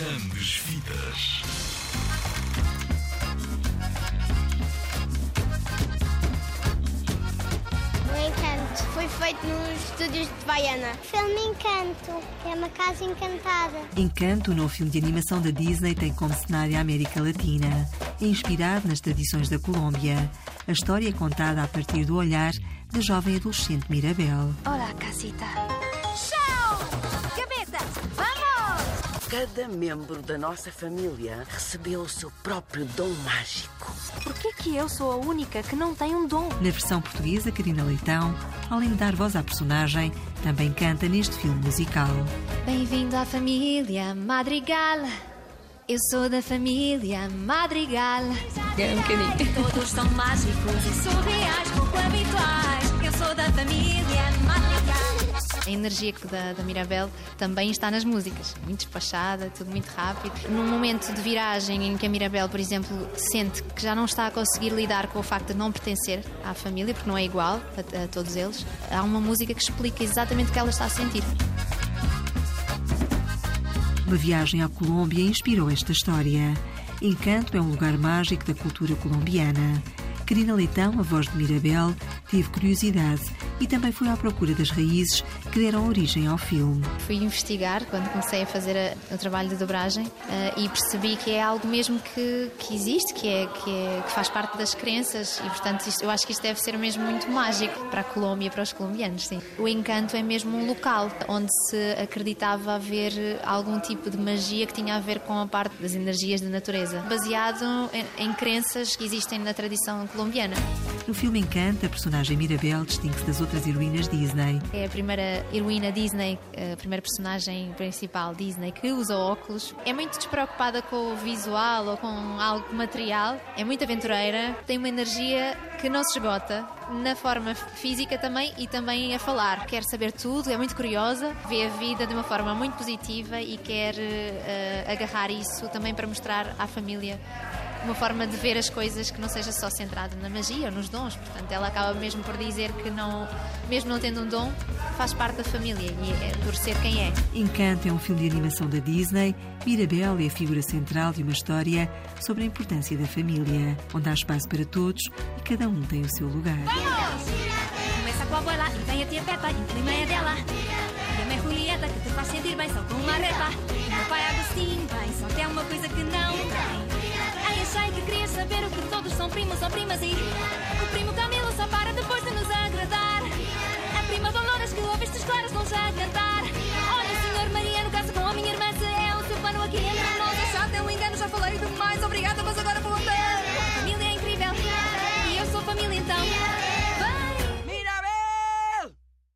Grandes Vidas. O Encanto foi feito nos estúdios de Baiana. Filme Encanto, que é uma casa encantada. Encanto, o novo filme de animação da Disney, tem como cenário a América Latina. É inspirado nas tradições da Colômbia. A história é contada a partir do olhar da jovem adolescente Mirabel. Hola, casita. Cada membro da nossa família recebeu o seu próprio dom mágico. Por que que eu sou a única que não tem um dom? Na versão portuguesa, Karina Leitão, além de dar voz à personagem, também canta neste filme musical. Bem-vindo à família Madrigal. Eu sou da família Madrigal. É um bocadinho. Todos são mágicos e surreais, A energia da, da Mirabel também está nas músicas. Muito despachada, tudo muito rápido. Num momento de viragem em que a Mirabel, por exemplo, sente que já não está a conseguir lidar com o facto de não pertencer à família, porque não é igual a, a todos eles, há uma música que explica exatamente o que ela está a sentir. Uma viagem à Colômbia inspirou esta história. Encanto é um lugar mágico da cultura colombiana. Karina Leitão, a voz de Mirabel, teve curiosidade e também foi à procura das raízes que deram origem ao filme. Fui investigar quando comecei a fazer a- o trabalho de dobragem eh, e percebi que é algo mesmo que, que existe, que, é, que, é- que faz parte das crenças e, portanto, isto- eu acho que isto deve ser mesmo muito mágico para a Colômbia, para os colombianos, sim. O Encanto é mesmo um local onde se acreditava haver algum tipo de magia que tinha a ver com a parte das energias da natureza, baseado em, em crenças que existem na tradição colombiana. No filme Encanto, a personagem Mirabel distingue-se das outras heroínas Disney. É a primeira heroína Disney, a primeira personagem principal Disney que usa óculos. É muito despreocupada com o visual ou com algo material. É muito aventureira, tem uma energia que não se esgota na forma física também e também a falar. Quer saber tudo, é muito curiosa, vê a vida de uma forma muito positiva e quer eh, agarrar isso também para mostrar à família uma forma de ver as coisas que não seja só centrada na magia ou nos dons. Portanto, ela acaba mesmo por dizer que não, mesmo não tendo um dom, faz parte da família e é por ser quem é. Encanto é um filme de animação da Disney. Mirabel é a figura central de uma história sobre a importância da família, onde há espaço para todos e cada um tem o seu lugar. Começa com a abuela e vem a tia Peppa e clima é dela. E a mãe Julieta que te faz sentir bem só com uma reta. E o meu pai Agostinho bem só tem uma primos ou primas e